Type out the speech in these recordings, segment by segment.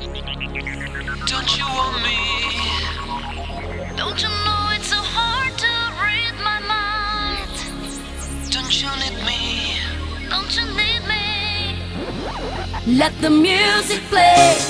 Don't you want me? Don't you know it's so hard to read my mind? Don't you need me? Don't you need me? Let the music play.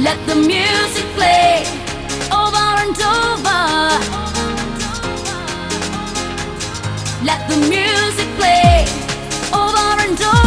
Let the music play over and over. Let the music play over and over.